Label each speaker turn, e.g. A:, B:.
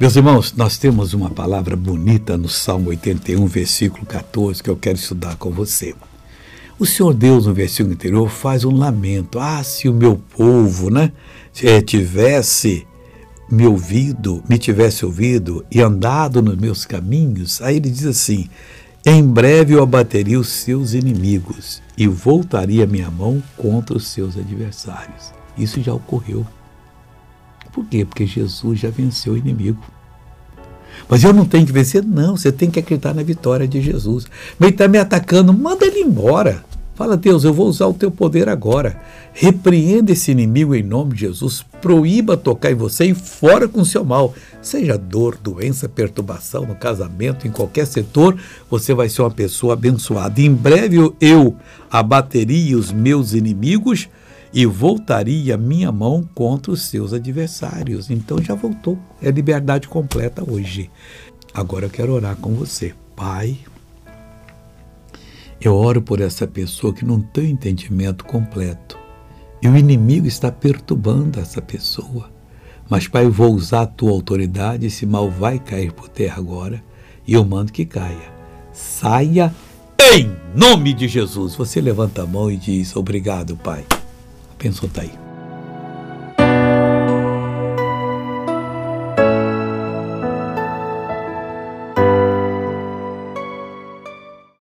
A: Meus irmãos, nós temos uma palavra bonita no Salmo 81, versículo 14, que eu quero estudar com você. O Senhor Deus, no versículo anterior, faz um lamento. Ah, se o meu povo, né, eh, tivesse me ouvido, me tivesse ouvido e andado nos meus caminhos, aí ele diz assim: em breve eu abateria os seus inimigos e voltaria minha mão contra os seus adversários. Isso já ocorreu. Por quê? Porque Jesus já venceu o inimigo. Mas eu não tenho que vencer? Não, você tem que acreditar na vitória de Jesus. Mas ele está me atacando, manda ele embora. Fala, Deus, eu vou usar o teu poder agora. Repreenda esse inimigo em nome de Jesus. Proíba tocar em você e fora com o seu mal. Seja dor, doença, perturbação no casamento, em qualquer setor, você vai ser uma pessoa abençoada. Em breve eu abateria os meus inimigos e voltaria minha mão contra os seus adversários. Então já voltou. É liberdade completa hoje. Agora eu quero orar com você. Pai, eu oro por essa pessoa que não tem entendimento completo. E o inimigo está perturbando essa pessoa. Mas, Pai, eu vou usar a tua autoridade. Esse mal vai cair por terra agora. E eu mando que caia. Saia em nome de Jesus. Você levanta a mão e diz: Obrigado, Pai. Está aí.